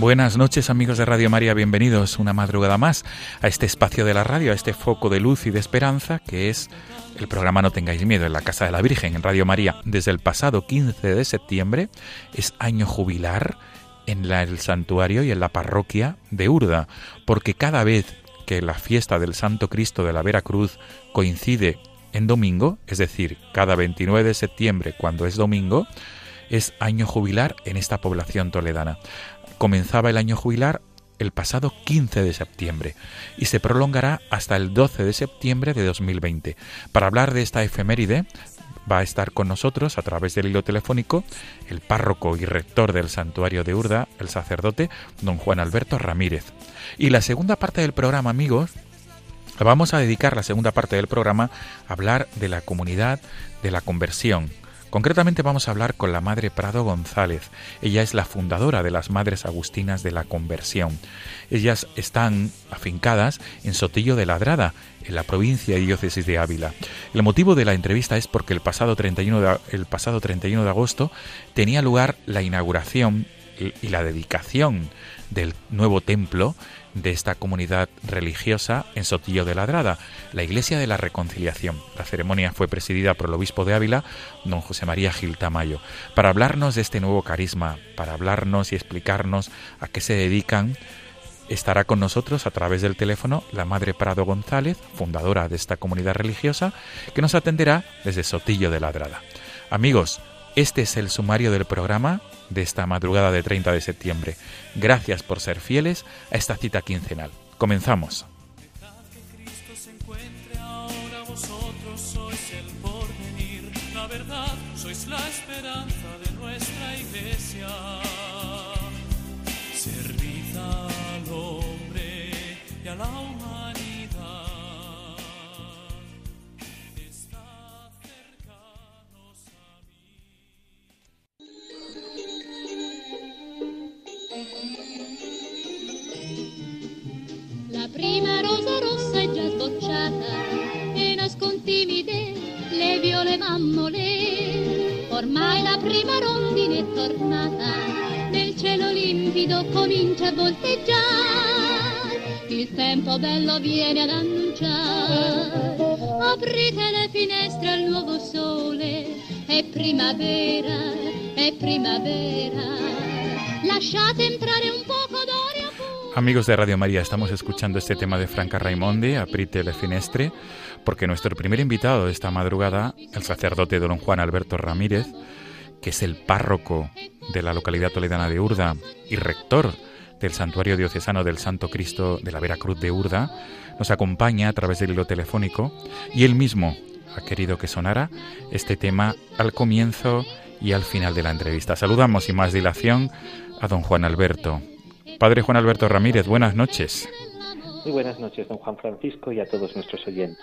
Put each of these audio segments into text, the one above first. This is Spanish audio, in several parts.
Buenas noches amigos de Radio María, bienvenidos una madrugada más a este espacio de la radio, a este foco de luz y de esperanza que es el programa No tengáis miedo en la Casa de la Virgen en Radio María. Desde el pasado 15 de septiembre es año jubilar en el santuario y en la parroquia de Urda, porque cada vez que la fiesta del Santo Cristo de la Vera Cruz coincide en domingo, es decir, cada 29 de septiembre cuando es domingo, es año jubilar en esta población toledana comenzaba el año jubilar el pasado 15 de septiembre y se prolongará hasta el 12 de septiembre de 2020. Para hablar de esta efeméride va a estar con nosotros a través del hilo telefónico el párroco y rector del santuario de Urda, el sacerdote don Juan Alberto Ramírez. Y la segunda parte del programa, amigos, vamos a dedicar la segunda parte del programa a hablar de la comunidad de la conversión, Concretamente vamos a hablar con la Madre Prado González. Ella es la fundadora de las Madres Agustinas de la Conversión. Ellas están afincadas en Sotillo de Ladrada, en la provincia y diócesis de Ávila. El motivo de la entrevista es porque el pasado 31 de, el pasado 31 de agosto tenía lugar la inauguración y la dedicación del nuevo templo de esta comunidad religiosa en Sotillo de Ladrada, la Iglesia de la Reconciliación. La ceremonia fue presidida por el obispo de Ávila, don José María Gil Tamayo, para hablarnos de este nuevo carisma, para hablarnos y explicarnos a qué se dedican. Estará con nosotros a través del teléfono la Madre Prado González, fundadora de esta comunidad religiosa, que nos atenderá desde Sotillo de Ladrada. Amigos, este es el sumario del programa de esta madrugada de 30 de septiembre. Gracias por ser fieles a esta cita quincenal. Comenzamos. Prima rosa rossa è già sbocciata e nascondi timide le viole mammole. Ormai la prima rondine è tornata, nel cielo limpido comincia a volteggiare. Il tempo bello viene ad annunciare, aprite le finestre al nuovo sole, è primavera, è primavera. Lasciate entrare un poco d'aria Amigos de Radio María, estamos escuchando este tema de Franca Raimondi, Aprite le Finestre, porque nuestro primer invitado de esta madrugada, el sacerdote don Juan Alberto Ramírez, que es el párroco de la localidad toledana de Urda y rector del Santuario Diocesano del Santo Cristo de la Veracruz de Urda, nos acompaña a través del hilo telefónico y él mismo ha querido que sonara este tema al comienzo y al final de la entrevista. Saludamos sin más dilación a don Juan Alberto. Padre Juan Alberto Ramírez, buenas noches. Muy buenas noches, don Juan Francisco, y a todos nuestros oyentes.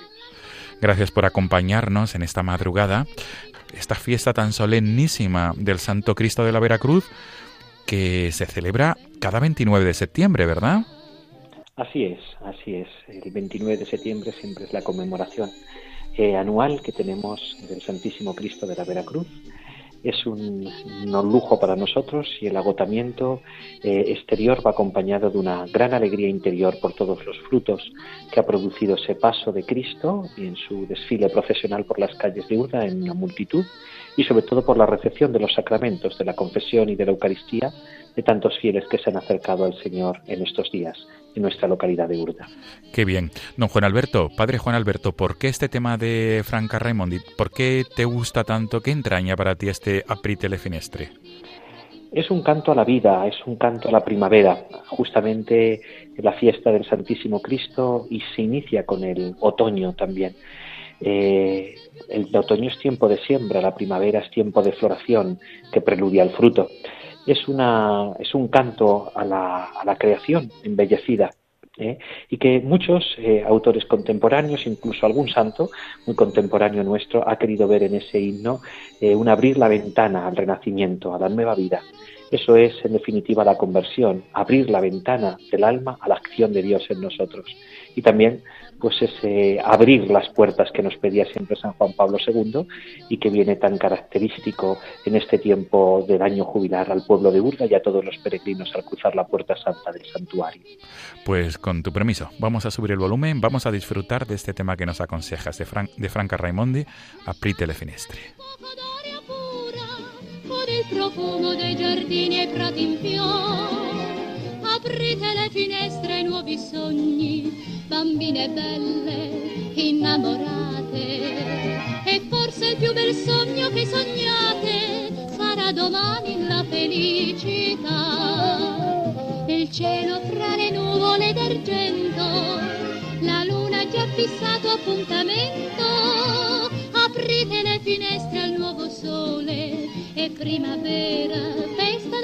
Gracias por acompañarnos en esta madrugada, esta fiesta tan solemnísima del Santo Cristo de la Veracruz, que se celebra cada 29 de septiembre, ¿verdad? Así es, así es. El 29 de septiembre siempre es la conmemoración eh, anual que tenemos del Santísimo Cristo de la Veracruz es un, lujo para nosotros y el agotamiento eh, exterior va acompañado de una gran alegría interior por todos los frutos que ha producido ese paso de Cristo en su desfile profesional por las calles de Urda en una multitud y sobre todo por la recepción de los sacramentos de la confesión y de la Eucaristía de tantos fieles que se han acercado al Señor en estos días. En nuestra localidad de Urda. Qué bien. Don Juan Alberto, padre Juan Alberto, ¿por qué este tema de Franca Raimondi? ¿Por qué te gusta tanto? ¿Qué entraña para ti este Aprite le Finestre? Es un canto a la vida, es un canto a la primavera, justamente la fiesta del Santísimo Cristo y se inicia con el otoño también. Eh, el otoño es tiempo de siembra, la primavera es tiempo de floración que preludia al fruto. Es, una, es un canto a la, a la creación embellecida, ¿eh? y que muchos eh, autores contemporáneos, incluso algún santo muy contemporáneo nuestro, ha querido ver en ese himno eh, un abrir la ventana al renacimiento, a la nueva vida. Eso es, en definitiva, la conversión, abrir la ventana del alma a la acción de Dios en nosotros. Y también pues ese abrir las puertas que nos pedía siempre San Juan Pablo II y que viene tan característico en este tiempo del año jubilar al pueblo de Urda y a todos los peregrinos al cruzar la puerta santa del santuario. Pues con tu permiso, vamos a subir el volumen, vamos a disfrutar de este tema que nos aconsejas de, Fran de Franca Raimondi, Aprite le finestre. Aprite le finestre nuovi sogni bambine belle, innamorate. E forse il più bel sogno che sognate sarà domani la felicità. Il cielo fra le nuvole d'argento, la luna ha già fissato appuntamento. Aprite primavera, festa.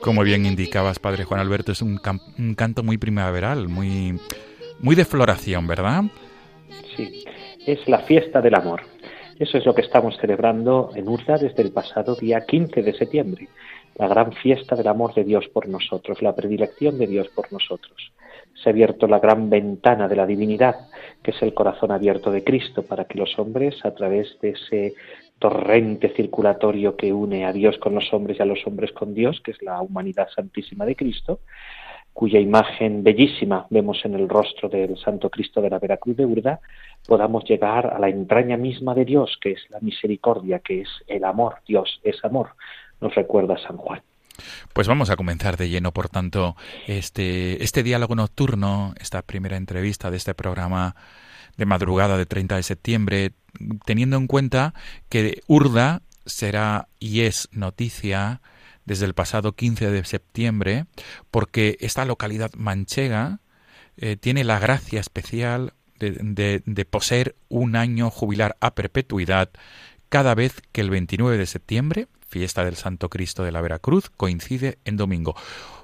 Como bien indicabas, padre Juan Alberto, es un, un canto muy primaveral, muy, muy de floración, ¿verdad? Sí, es la fiesta del amor. Eso es lo que estamos celebrando en Urda desde el pasado día 15 de septiembre, la gran fiesta del amor de Dios por nosotros, la predilección de Dios por nosotros. Se ha abierto la gran ventana de la divinidad, que es el corazón abierto de Cristo, para que los hombres, a través de ese torrente circulatorio que une a Dios con los hombres y a los hombres con Dios, que es la humanidad santísima de Cristo, cuya imagen bellísima vemos en el rostro del Santo Cristo de la Veracruz de Urda, podamos llegar a la entraña misma de Dios, que es la misericordia, que es el amor. Dios es amor, nos recuerda San Juan. Pues vamos a comenzar de lleno, por tanto, este, este diálogo nocturno, esta primera entrevista de este programa de madrugada de 30 de septiembre, teniendo en cuenta que Urda será y es noticia desde el pasado 15 de septiembre, porque esta localidad manchega eh, tiene la gracia especial de, de, poseer un año jubilar a perpetuidad cada vez que el 29 de septiembre, fiesta del Santo Cristo de la Veracruz, coincide en domingo.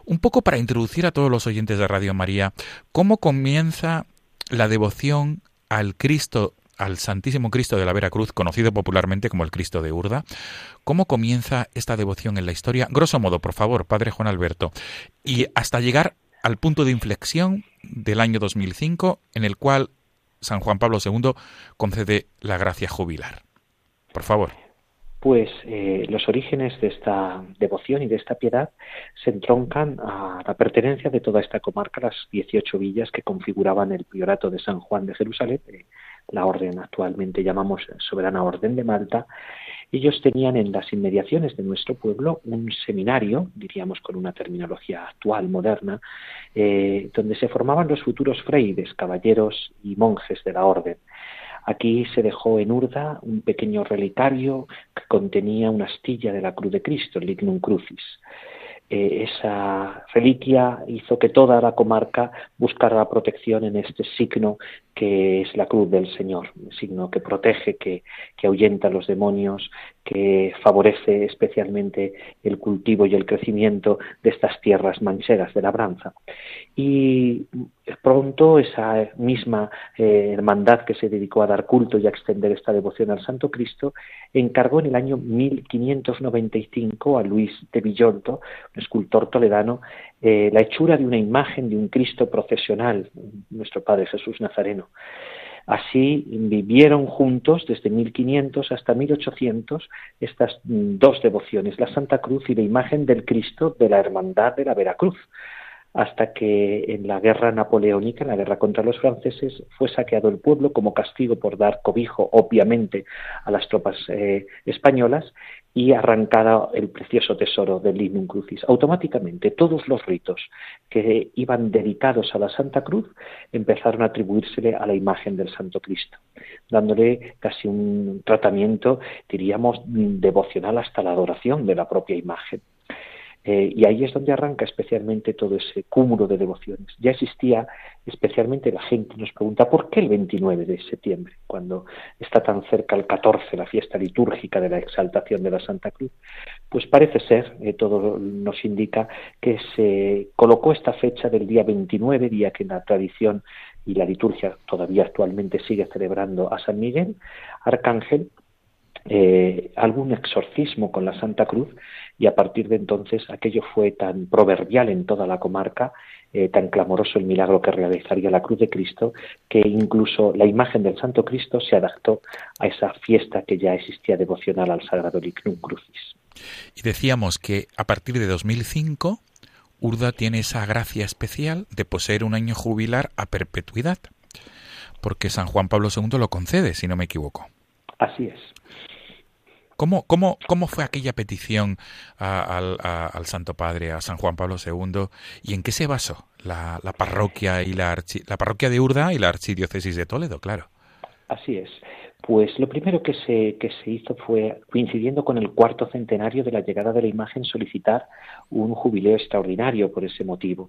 Un poco para introducir a todos los oyentes de Radio María, ¿cómo comienza la devoción al Cristo al Santísimo Cristo de la Veracruz, conocido popularmente como el Cristo de Urda. ¿Cómo comienza esta devoción en la historia? Grosso modo, por favor, Padre Juan Alberto. Y hasta llegar al punto de inflexión del año 2005, en el cual San Juan Pablo II concede la gracia jubilar. Por favor. Pues eh, los orígenes de esta devoción y de esta piedad se entroncan a la pertenencia de toda esta comarca, las 18 villas que configuraban el priorato de San Juan de Jerusalén, eh, la orden actualmente llamamos Soberana Orden de Malta, ellos tenían en las inmediaciones de nuestro pueblo un seminario, diríamos con una terminología actual, moderna, eh, donde se formaban los futuros frailes, caballeros y monjes de la orden. Aquí se dejó en Urda un pequeño relicario que contenía una astilla de la Cruz de Cristo, el Lignum Crucis. Eh, esa reliquia hizo que toda la comarca buscara protección en este signo que es la cruz del Señor, un signo que protege, que, que ahuyenta a los demonios, que favorece especialmente el cultivo y el crecimiento de estas tierras mancheras de labranza. Y pronto esa misma eh, hermandad que se dedicó a dar culto y a extender esta devoción al Santo Cristo encargó en el año 1595 a Luis de Villoldo, un escultor toledano, eh, la hechura de una imagen de un Cristo procesional, nuestro Padre Jesús Nazareno. Así vivieron juntos desde 1500 hasta 1800 estas dos devociones, la Santa Cruz y la imagen del Cristo de la Hermandad de la Veracruz. Hasta que en la guerra napoleónica, en la guerra contra los franceses, fue saqueado el pueblo como castigo por dar cobijo, obviamente, a las tropas eh, españolas y arrancada el precioso tesoro del Linum Crucis. Automáticamente todos los ritos que iban dedicados a la Santa Cruz empezaron a atribuírsele a la imagen del Santo Cristo, dándole casi un tratamiento, diríamos, devocional hasta la adoración de la propia imagen. Eh, y ahí es donde arranca especialmente todo ese cúmulo de devociones. Ya existía, especialmente la gente nos pregunta, ¿por qué el 29 de septiembre, cuando está tan cerca el 14, la fiesta litúrgica de la exaltación de la Santa Cruz? Pues parece ser, eh, todo nos indica, que se colocó esta fecha del día 29, día que en la tradición y la liturgia todavía actualmente sigue celebrando a San Miguel, Arcángel, eh, algún exorcismo con la Santa Cruz y a partir de entonces aquello fue tan proverbial en toda la comarca, eh, tan clamoroso el milagro que realizaría la cruz de Cristo, que incluso la imagen del Santo Cristo se adaptó a esa fiesta que ya existía devocional al Sagrado Lignum Crucis. Y decíamos que a partir de 2005 Urda tiene esa gracia especial de poseer un año jubilar a perpetuidad, porque San Juan Pablo II lo concede, si no me equivoco. Así es. ¿Cómo, cómo, cómo fue aquella petición al Santo Padre, a San Juan Pablo II, y en qué se basó la, parroquia y la, la parroquia de Urda y la archidiócesis de Toledo, claro? Así es. Pues lo primero que se, que se hizo fue, coincidiendo con el cuarto centenario de la llegada de la imagen, solicitar un jubileo extraordinario por ese motivo.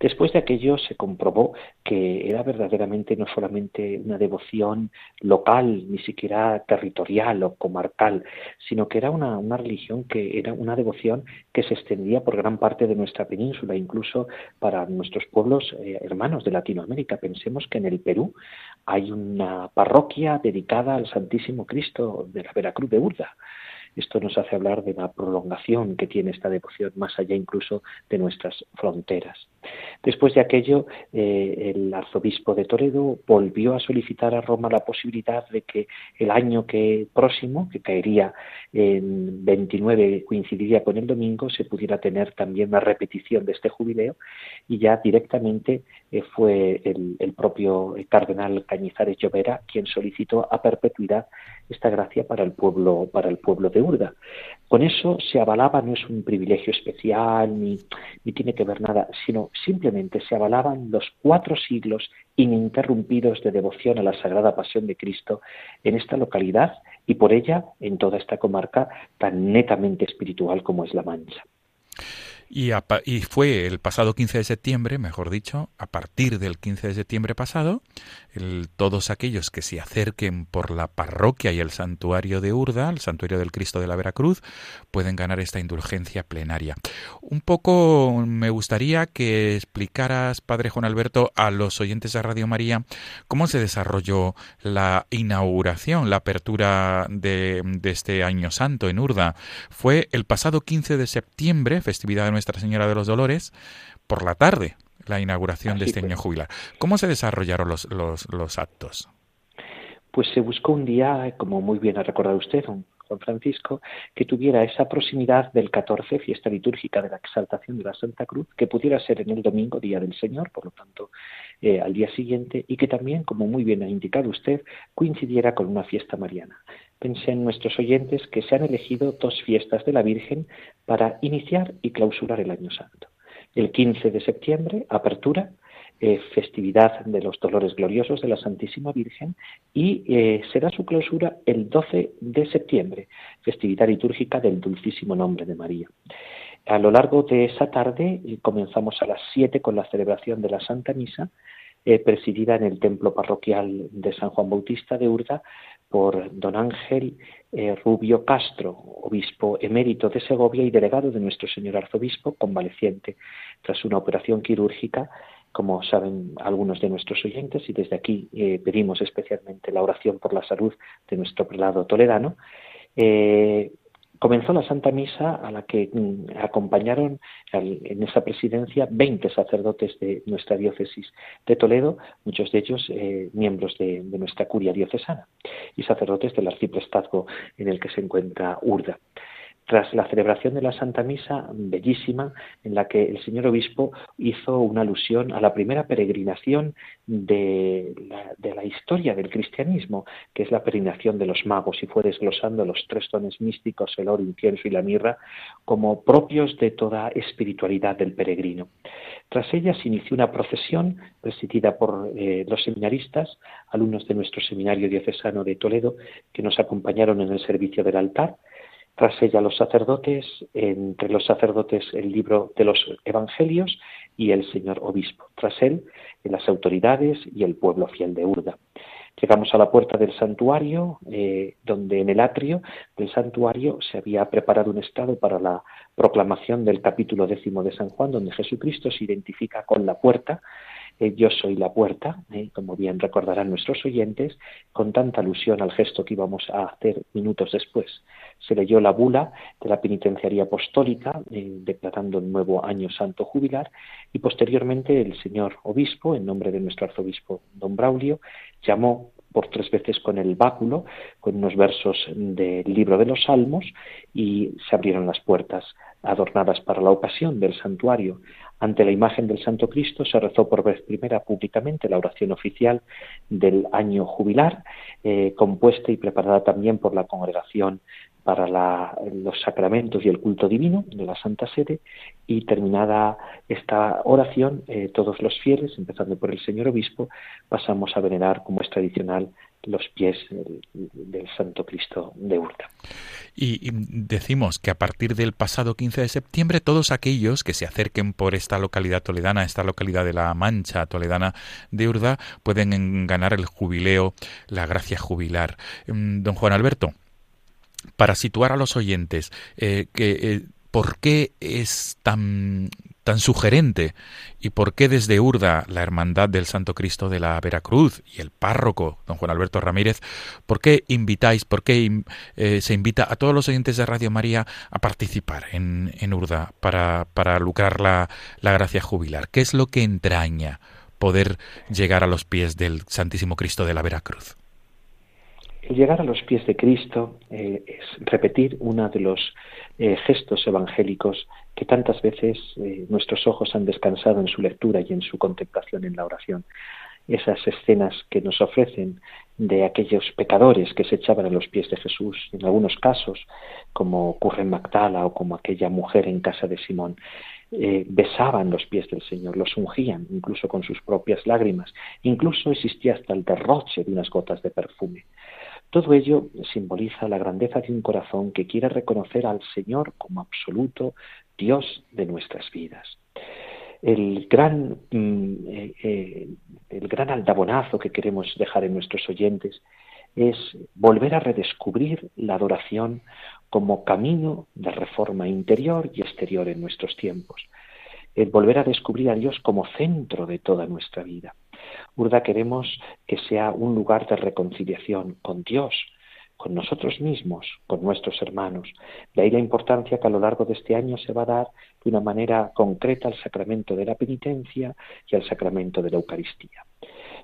Después de aquello se comprobó que era verdaderamente no solamente una devoción local, ni siquiera territorial o comarcal, sino que era una, religión que era una devoción que se extendía por gran parte de nuestra península, incluso para nuestros pueblos eh, hermanos de Latinoamérica. Pensemos que en el Perú hay una parroquia dedicada al Santísimo Cristo de la Veracruz de Urda. Esto nos hace hablar de la prolongación que tiene esta devoción más allá incluso de nuestras fronteras. Después de aquello, eh, el arzobispo de Toledo volvió a solicitar a Roma la posibilidad de que el año que próximo, que caería en 29, coincidiría con el domingo, se pudiera tener también una repetición de este jubileo y ya directamente eh, fue el, propio cardenal Cañizares Llovera quien solicitó a perpetuidad esta gracia para el pueblo, para el pueblo de Con eso se avalaba, no es un privilegio especial ni, ni tiene que ver nada, sino simplemente se avalaban los cuatro siglos ininterrumpidos de devoción a la Sagrada Pasión de Cristo en esta localidad y por ella en toda esta comarca tan netamente espiritual como es La Mancha. Y, y, fue el pasado 15 de septiembre, mejor dicho, a partir del 15 de septiembre pasado, el, todos aquellos que se acerquen por la parroquia y el santuario de Urda, el santuario del Cristo de la Veracruz, pueden ganar esta indulgencia plenaria. Un poco me gustaría que explicaras, Padre Juan Alberto, a los oyentes de Radio María, cómo se desarrolló la inauguración, la apertura de, de este año santo en Urda. Fue el pasado 15 de septiembre, festividad de Señora de los Dolores por la tarde, la inauguración de este año jubilar. ¿Cómo se desarrollaron los, los, actos? Pues se buscó un día, como muy bien ha recordado usted, Juan Francisco, que tuviera esa proximidad del 14, fiesta litúrgica de la exaltación de la Santa Cruz, que pudiera ser en el domingo, Día del Señor, por lo tanto, eh, al día siguiente, y que también, como muy bien ha indicado usted, coincidiera con una fiesta mariana. Pensé en nuestros oyentes que se han elegido dos fiestas de la Virgen para iniciar y clausurar el Año Santo. El 15 de septiembre, apertura, eh, festividad de los dolores gloriosos de la Santísima Virgen y eh, será su clausura el 12 de septiembre, festividad litúrgica del Dulcísimo Nombre de María. A lo largo de esa tarde eh, comenzamos a las 7 con la celebración de la Santa Misa, presidida en el templo parroquial de San Juan Bautista de Urda por don Ángel Rubio Castro, obispo emérito de Segovia y delegado de nuestro señor arzobispo, convaleciente tras una operación quirúrgica como saben algunos de nuestros oyentes, y desde aquí eh, pedimos especialmente la oración por la salud de nuestro prelado toledano, eh, comenzó la Santa Misa a la que mm, acompañaron en esa presidencia 20 sacerdotes de nuestra diócesis de Toledo, muchos de ellos eh, miembros de, de, nuestra curia diocesana y sacerdotes del arciprestazgo en el que se encuentra Urda. Tras la celebración de la Santa Misa, bellísima, en la que el señor obispo hizo una alusión a la primera peregrinación de la, historia del cristianismo, que es la peregrinación de los magos, y fue desglosando los tres dones místicos, el oro, incienso y la mirra, como propios de toda espiritualidad del peregrino. Tras ella se inició una procesión presidida por eh, los seminaristas, alumnos de nuestro seminario diocesano de Toledo, que nos acompañaron en el servicio del altar, tras ella los sacerdotes, entre los sacerdotes el libro de los evangelios y el señor obispo. Tras él, las autoridades y el pueblo fiel de Urda. Llegamos a la puerta del santuario, eh, donde en el atrio del santuario se había preparado un estado para la proclamación del capítulo décimo de San Juan, donde Jesucristo se identifica con la puerta eh, yo soy la puerta, eh, como bien recordarán nuestros oyentes, con tanta alusión al gesto que íbamos a hacer minutos después. Se leyó la bula de la penitenciaría apostólica, eh, declarando el nuevo año santo jubilar, y posteriormente el señor obispo, en nombre de nuestro arzobispo don Braulio, llamó por tres veces con el báculo, con unos versos del libro de los Salmos, y se abrieron las puertas adornadas para la ocasión del santuario. Ante la imagen del Santo Cristo se rezó por vez primera públicamente la oración oficial del año jubilar, eh, compuesta y preparada también por la congregación para los sacramentos y el culto divino de la Santa Sede y terminada esta oración, eh, todos los fieles, empezando por el señor obispo, pasamos a venerar, como es tradicional, los pies del, Santo Cristo de Urda. Y, decimos que a partir del pasado 15 de septiembre todos aquellos que se acerquen por esta localidad toledana, esta localidad de la Mancha toledana de Urda, pueden ganar el jubileo, la gracia jubilar. Mm, don Juan Alberto, para situar a los oyentes, eh, que, eh, ¿por qué es tan tan sugerente y por qué desde Urda, la Hermandad del Santo Cristo de la Veracruz y el párroco, don Juan Alberto Ramírez, por qué invitáis, por qué eh, se invita a todos los oyentes de Radio María a participar en, Urda para, para lucrar la, la gracia jubilar? ¿Qué es lo que entraña poder llegar a los pies del Santísimo Cristo de la Veracruz? El llegar a los pies de Cristo eh, es repetir uno de los eh, gestos evangélicos que tantas veces eh, nuestros ojos han descansado en su lectura y en su contemplación en la oración. Esas escenas que nos ofrecen de aquellos pecadores que se echaban a los pies de Jesús, en algunos casos, como ocurre en Magdala o como aquella mujer en casa de Simón, besaban los pies del Señor, los ungían incluso con sus propias lágrimas, incluso existía hasta el derroche de unas gotas de perfume. Todo ello simboliza la grandeza de un corazón que quiere reconocer al Señor como absoluto Dios de nuestras vidas. El gran, mm, eh, eh, el gran aldabonazo que queremos dejar en nuestros oyentes es volver a redescubrir la adoración como camino de reforma interior y exterior en nuestros tiempos. El volver a descubrir a Dios como centro de toda nuestra vida. Urda queremos que sea un lugar de reconciliación con Dios, con nosotros mismos, con nuestros hermanos. De ahí la importancia que a lo largo de este año se va a dar de una manera concreta al sacramento de la penitencia y al sacramento de la Eucaristía.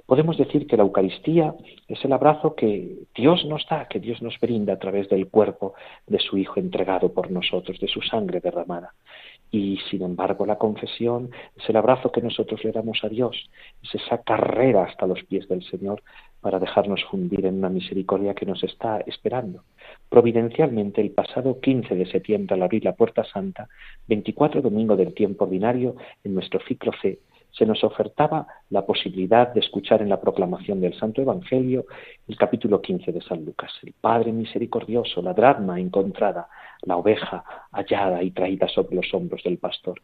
Podemos decir que la Eucaristía es el abrazo que Dios nos da, que Dios nos brinda a través del cuerpo de su Hijo entregado por nosotros, de su sangre derramada. Y sin embargo la confesión es el abrazo que nosotros le damos a Dios, es esa carrera hasta los pies del Señor para dejarnos fundir en una misericordia que nos está esperando. Providencialmente, el pasado 15 de septiembre, al abrir la Puerta Santa, 24 domingo del tiempo ordinario, en nuestro ciclo C, se nos ofertaba la posibilidad de escuchar en la proclamación del Santo Evangelio el capítulo 15 de San Lucas. El Padre misericordioso, la drama encontrada, la oveja hallada y traída sobre los hombros del pastor.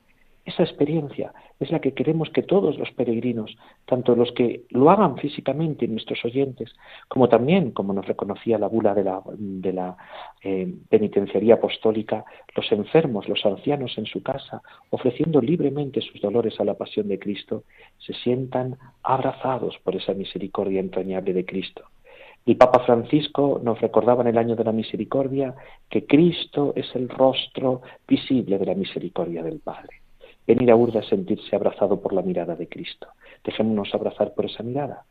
Esa experiencia es la que queremos que todos los peregrinos, tanto los que lo hagan físicamente, nuestros oyentes, como también, como nos reconocía la bula de la, de la eh, penitenciaría apostólica, los enfermos, los ancianos en su casa, ofreciendo libremente sus dolores a la pasión de Cristo, se sientan abrazados por esa misericordia entrañable de Cristo. El Papa Francisco nos recordaba en el año de la misericordia que Cristo es el rostro visible de la misericordia del Padre. Venir a Urda a sentirse abrazado por la mirada de Cristo. Dejémonos abrazar por esa mirada.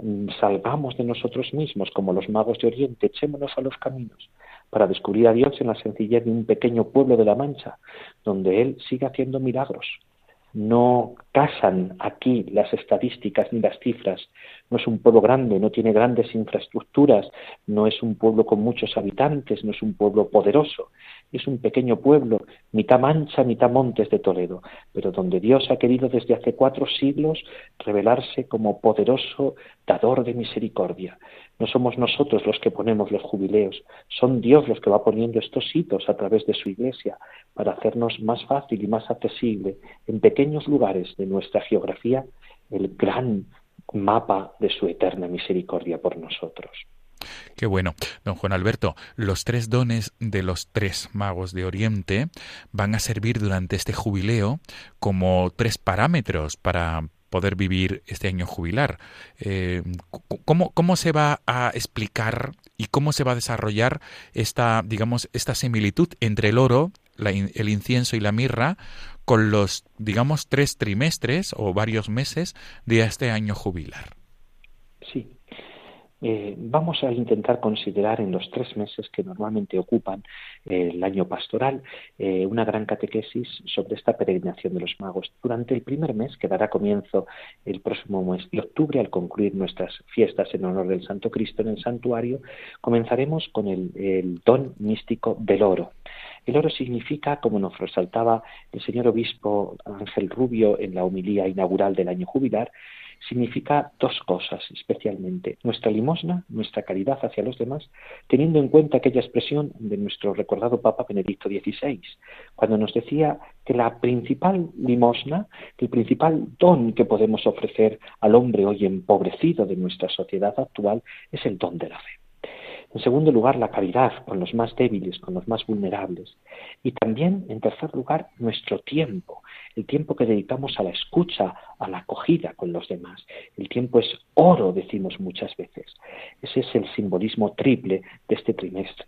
Mm, salgamos de nosotros mismos como los magos de Oriente, echémonos a los caminos. para descubrir a Dios en la sencillez de un pequeño pueblo de la Mancha, donde Él sigue haciendo milagros. No casan aquí las estadísticas ni las cifras. No es un pueblo grande, no tiene grandes infraestructuras, no es un pueblo con muchos habitantes, no es un pueblo poderoso. Es un pequeño pueblo, mitad Mancha, mitad Montes de Toledo, pero donde Dios ha querido desde hace cuatro siglos revelarse como poderoso dador de misericordia. No somos nosotros los que ponemos los jubileos, son Dios los que va poniendo estos hitos a través de su iglesia para hacernos más fácil y más accesible en pequeños lugares de nuestra geografía el gran mapa de su eterna misericordia por nosotros. Qué bueno. Don Juan Alberto, los tres dones de los tres magos de Oriente van a servir durante este jubileo como tres parámetros para poder vivir este año jubilar. Eh, ¿cómo, ¿Cómo se va a explicar y cómo se va a desarrollar esta, digamos, esta similitud entre el oro, el incienso y la mirra con los, digamos, tres trimestres o varios meses de este año jubilar? Sí, eh, vamos a intentar considerar en los tres meses que normalmente ocupan eh, el año pastoral eh, una gran catequesis sobre esta peregrinación de los magos. Durante el primer mes, que dará comienzo el próximo mes de octubre, al concluir nuestras fiestas en honor del Santo Cristo en el santuario, comenzaremos con el, el don místico del oro. El oro significa, como nos resaltaba el señor obispo Ángel Rubio en la homilía inaugural del año jubilar, significa dos cosas especialmente. Nuestra limosna, nuestra caridad hacia los demás, teniendo en cuenta aquella expresión de nuestro recordado Papa Benedicto XVI, cuando nos decía que la principal limosna, que el principal don que podemos ofrecer al hombre hoy empobrecido de nuestra sociedad actual es el don de la fe. En segundo lugar, la caridad con los más débiles, con los más vulnerables. Y también, en tercer lugar, nuestro tiempo, el tiempo que dedicamos a la escucha, a la acogida con los demás. El tiempo es oro, decimos muchas veces. Ese es el simbolismo triple de este trimestre.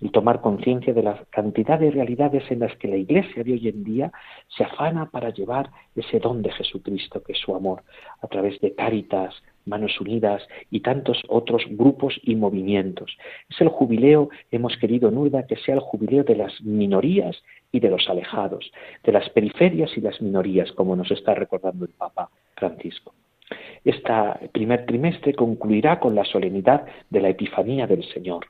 El tomar conciencia de la cantidad de realidades en las que la Iglesia de hoy en día se afana para llevar ese don de Jesucristo, que es su amor, a través de Cáritas, Manos Unidas y tantos otros grupos y movimientos. Es el jubileo, hemos querido, Nurda, que sea el jubileo de las minorías y de los alejados, de las periferias y las minorías, como nos está recordando el Papa Francisco. Este primer trimestre concluirá con la solemnidad de la Epifanía del Señor.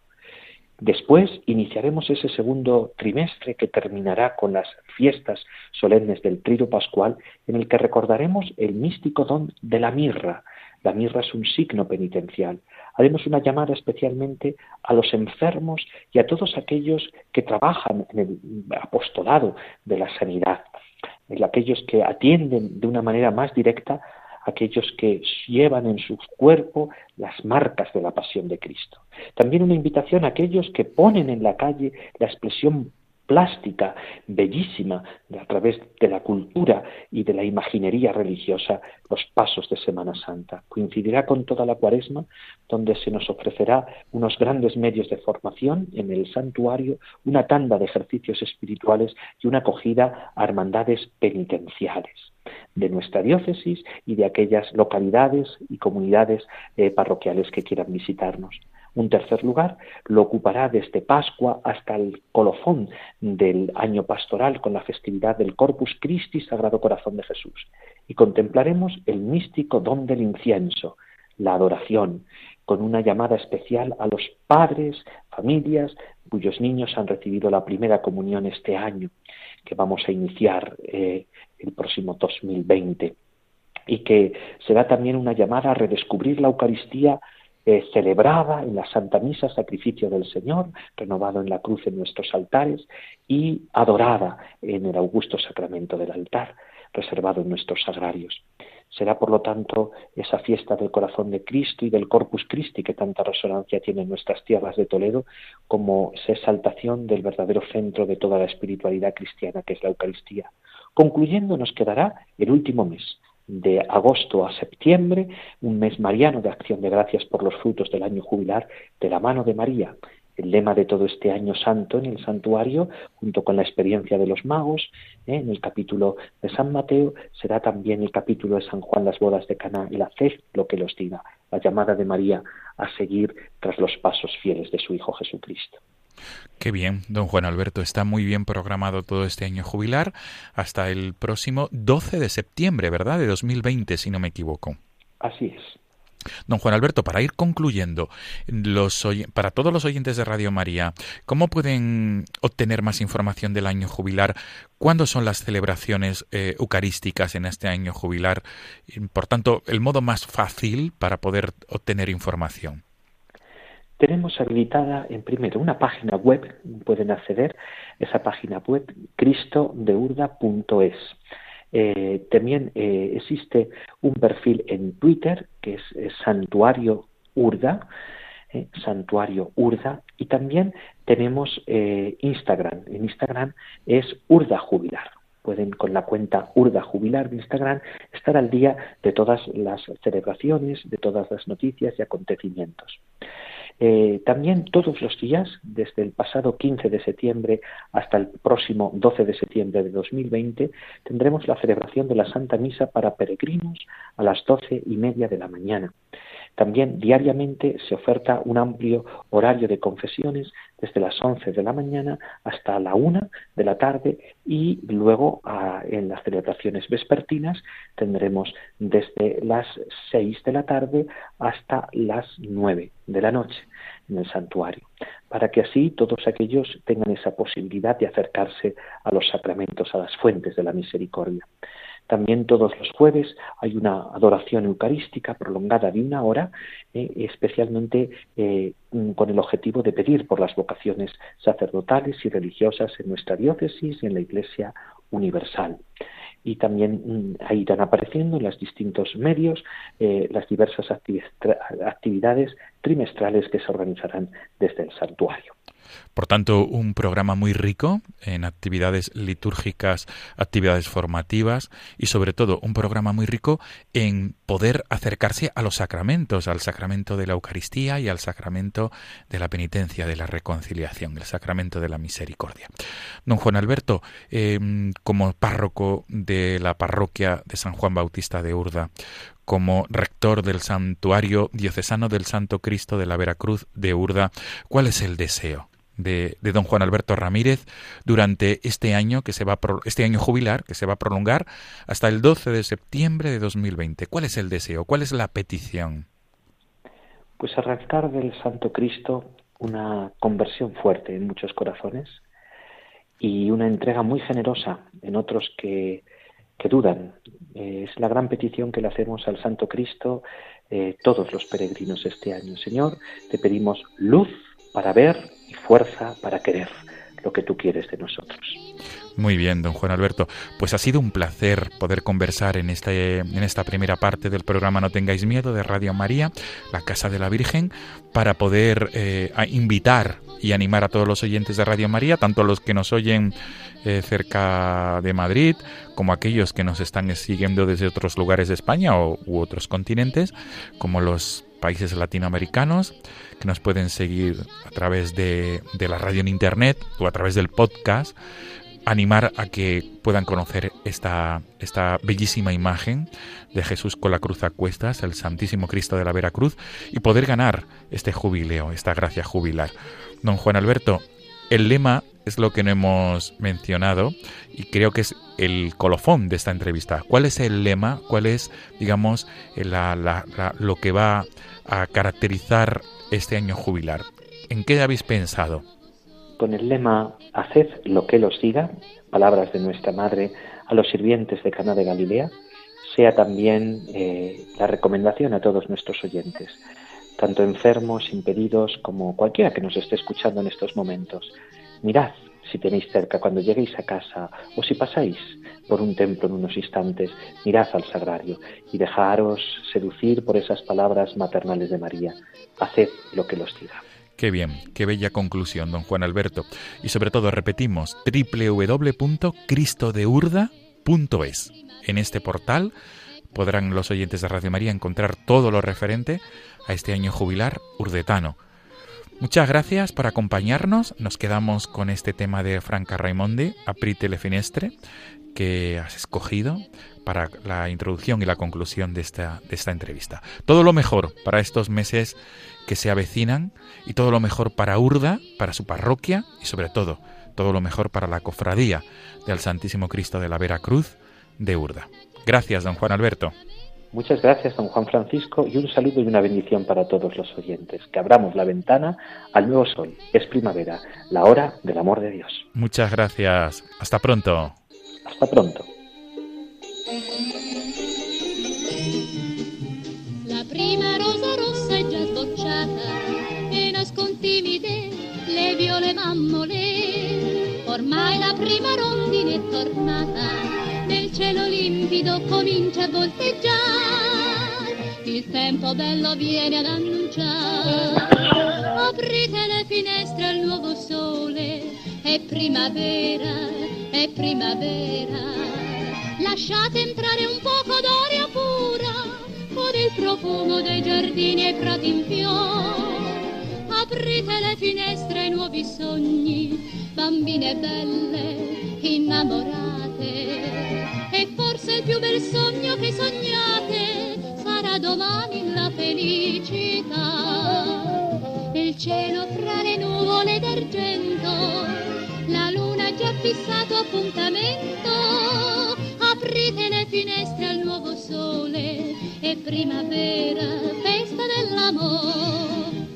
Después iniciaremos ese segundo trimestre que terminará con las fiestas solemnes del Trido Pascual, en el que recordaremos el místico don de la mirra, la mirra es un signo penitencial. Haremos una llamada especialmente a los enfermos y a todos aquellos que trabajan en el apostolado de la sanidad, aquellos que atienden de una manera más directa aquellos que llevan en su cuerpo las marcas de la pasión de Cristo. También una invitación a aquellos que ponen en la calle la expresión plástica, bellísima, a través de la cultura y de la imaginería religiosa, los pasos de Semana Santa. Coincidirá con toda la cuaresma, donde se nos ofrecerá unos grandes medios de formación en el santuario, una tanda de ejercicios espirituales y una acogida a hermandades penitenciales de nuestra diócesis y de aquellas localidades y comunidades eh, parroquiales que quieran visitarnos. Un tercer lugar lo ocupará desde Pascua hasta el colofón del año pastoral con la festividad del Corpus Christi, Sagrado Corazón de Jesús. Y contemplaremos el místico don del incienso, la adoración, con una llamada especial a los padres, familias cuyos niños han recibido la primera comunión este año, que vamos a iniciar eh, el próximo 2020 y que será también una llamada a redescubrir la Eucaristía eh, celebrada en la Santa Misa, sacrificio del Señor, renovado en la cruz en nuestros altares y adorada en el augusto sacramento del altar, reservado en nuestros sagrarios. Será, por lo tanto, esa fiesta del corazón de Cristo y del Corpus Christi que tanta resonancia tiene en nuestras tierras de Toledo, como esa exaltación del verdadero centro de toda la espiritualidad cristiana que es la Eucaristía. Concluyendo, nos quedará el último mes, de agosto a septiembre, un mes mariano de acción de gracias por los frutos del año jubilar de la mano de María. El lema de todo este año santo en el santuario, junto con la experiencia de los magos, ¿eh? en el capítulo de San Mateo, será también el capítulo de San Juan, las bodas de Cana, el hacer lo que los diga, la llamada de María a seguir tras los pasos fieles de su Hijo Jesucristo. Qué bien, don Juan Alberto. Está muy bien programado todo este año jubilar hasta el próximo 12 de septiembre, ¿verdad? De 2020, si no me equivoco. Así es. Don Juan Alberto, para ir concluyendo, los para todos los oyentes de Radio María, ¿cómo pueden obtener más información del año jubilar? ¿Cuándo son las celebraciones eh, eucarísticas en este año jubilar? Por tanto, el modo más fácil para poder obtener información tenemos habilitada en primero una página web, pueden acceder a esa página web cristodeurda.es. Eh, también eh, existe un perfil en Twitter que es, Santuario Urda, eh, Santuario Urda, y también tenemos Instagram. En Instagram es Urda Jubilar. Pueden con la cuenta Urda Jubilar de Instagram estar al día de todas las celebraciones, de todas las noticias y acontecimientos. Eh, también todos los días, desde el pasado 15 de septiembre hasta el próximo 12 de septiembre de 2020, tendremos la celebración de la Santa Misa para peregrinos a las doce y media de la mañana. También diariamente se oferta un amplio horario de confesiones desde las 11 de la mañana hasta la 1 de la tarde y luego en las celebraciones vespertinas tendremos desde las 6 de la tarde hasta las 9 de la noche en el santuario, para que así todos aquellos tengan esa posibilidad de acercarse a los sacramentos, a las fuentes de la misericordia. También todos los jueves hay una adoración eucarística prolongada de una hora, eh, especialmente eh, con el objetivo de pedir por las vocaciones sacerdotales y religiosas en nuestra diócesis y en la Iglesia universal y también mm, irán apareciendo en los distintos medios eh, las diversas actividades trimestrales que se organizarán desde el santuario. Por tanto, un programa muy rico en actividades litúrgicas, actividades formativas y sobre todo un programa muy rico en poder acercarse a los sacramentos, al sacramento de la Eucaristía y al sacramento de la penitencia, de la reconciliación, el sacramento de la misericordia. Don Juan Alberto, em, como párroco de la parroquia de San Juan Bautista de Urda, como rector del Santuario Diocesano del Santo Cristo de la Veracruz de Urda, ¿cuál es el deseo de, don Juan Alberto Ramírez durante este año que se va este año jubilar que se va a prolongar hasta el 12 de septiembre de 2020. ¿Cuál es el deseo? ¿Cuál es la petición? Pues arrancar del Santo Cristo una conversión fuerte en muchos corazones y una entrega muy generosa en otros que, que dudan. es la gran petición que le hacemos al Santo Cristo eh, todos los peregrinos este año. Señor, te pedimos luz para ver y fuerza para querer lo que tú quieres de nosotros. Muy bien, don Juan Alberto. Pues ha sido un placer poder conversar en, este, en esta primera parte del programa No tengáis miedo de Radio María, la Casa de la Virgen, para poder eh, invitar y animar a todos los oyentes de Radio María, tanto los que nos oyen eh, cerca de Madrid como aquellos que nos están siguiendo desde otros lugares de España o, u otros continentes, como los países latinoamericanos que nos pueden seguir a través de, de la radio en internet o a través del podcast animar a que puedan conocer esta, esta bellísima imagen de Jesús con la cruz a cuestas, el Santísimo Cristo de la Veracruz, y poder ganar este jubileo, esta gracia jubilar. Don Juan Alberto, el lema es lo que no hemos mencionado y creo que es el colofón de esta entrevista. ¿Cuál es el lema? ¿Cuál es, digamos, lo que va a caracterizar este año jubilar? ¿En qué habéis pensado? Con el lema Haced lo que los diga, palabras de nuestra Madre a los sirvientes de Cana de Galilea, sea también eh, la recomendación a todos nuestros oyentes, tanto enfermos, impedidos, como cualquiera que nos esté escuchando en estos momentos. Mirad si tenéis cerca cuando lleguéis a casa o si pasáis por un templo en unos instantes, mirad al sagrario y dejaros seducir por esas palabras maternales de María. Haced lo que los diga. Qué bien, qué bella conclusión, don Juan Alberto. Y sobre todo, repetimos, www.cristodeurda.es. En este portal podrán los oyentes de Radio María encontrar todo lo referente a este año jubilar urdetano Muchas gracias por acompañarnos. Nos quedamos con este tema de Franca Raimondi, Aprite le Finestre, que has escogido para la introducción y la conclusión de esta, de esta entrevista. Todo lo mejor para estos meses que se avecinan y todo lo mejor para Urda, para su parroquia y sobre todo todo lo mejor para la cofradía del Santísimo Cristo de la Vera Cruz de Urda. Gracias, don Juan Alberto. Muchas gracias, don Juan Francisco, y un saludo y una bendición para todos los oyentes. Que abramos la ventana al nuevo sol. Es primavera, la hora del amor de Dios. Muchas gracias. Hasta pronto. Hasta pronto. La prima rosa rossa è già sbocciata e timide le viole mammole. Ormai la prima rondine è tornata, nel cielo limpido comincia a volteggiare. Il tempo bello viene ad annunciare. Aprite le finestre al nuovo sole, è primavera, è primavera. Lasciate entrare un poco d'aria pura con il profumo dei giardini e prati in fiore. Aprite le finestre ai nuovi sogni, bambine belle, innamorate. E forse il più bel sogno che sognate sarà domani la felicità. Il cielo fra le nuvole d'argento, la luna ha già fissato appuntamento. Aprite le finestre al nuovo sole, è primavera, festa dell'amore.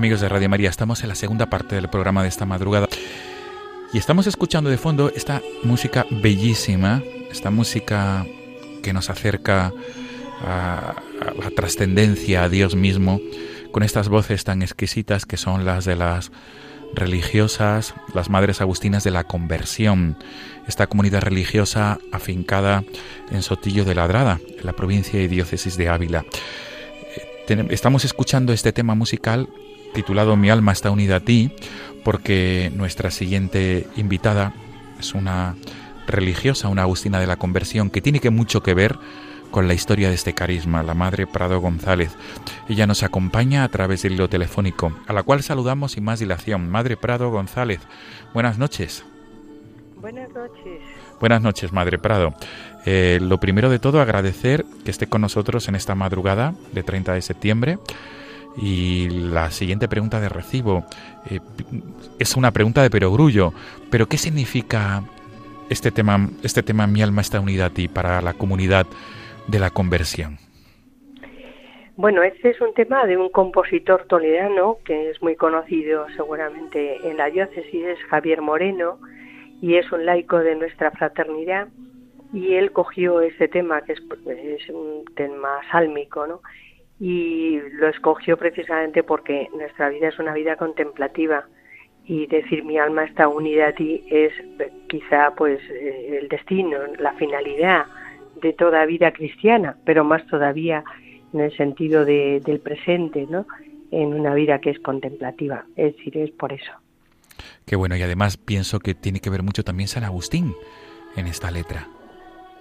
Amigos de Radio María, estamos en la segunda parte del programa de esta madrugada y estamos escuchando de fondo esta música bellísima, esta música que nos acerca a, la trascendencia, a Dios mismo, con estas voces tan exquisitas que son las de las religiosas, las Madres Agustinas de la Conversión, esta comunidad religiosa afincada en Sotillo de Ladrada, en la provincia y diócesis de Ávila. Eh, Estamos escuchando este tema musical titulado Mi alma está unida a ti, porque nuestra siguiente invitada es una religiosa, una agustina de la conversión, que tiene que mucho que ver con la historia de este carisma, la Madre Prado González. Ella nos acompaña a través del hilo telefónico, a la cual saludamos sin más dilación. Madre Prado González, buenas noches. Buenas noches. Buenas noches, Madre Prado. Eh, lo primero de todo, agradecer que esté con nosotros en esta madrugada de 30 de septiembre. Y la siguiente pregunta de recibo eh, es una pregunta de perogrullo, pero ¿qué significa este tema, este tema Mi alma está unida a ti para la comunidad de la conversión? Bueno, este es un tema de un compositor toledano que es muy conocido seguramente en la diócesis, es Javier Moreno, y es un laico de nuestra fraternidad, y él cogió este tema, que es, es un tema sálmico, ¿no? Y lo escogió precisamente porque nuestra vida es una vida contemplativa y decir mi alma está unida a ti es quizá pues eh, el destino, la finalidad de toda vida cristiana, pero más todavía en el sentido de, del presente, ¿no? En una vida que es contemplativa, es decir, es por eso. Qué bueno, y además pienso que tiene que ver mucho también San Agustín en esta letra.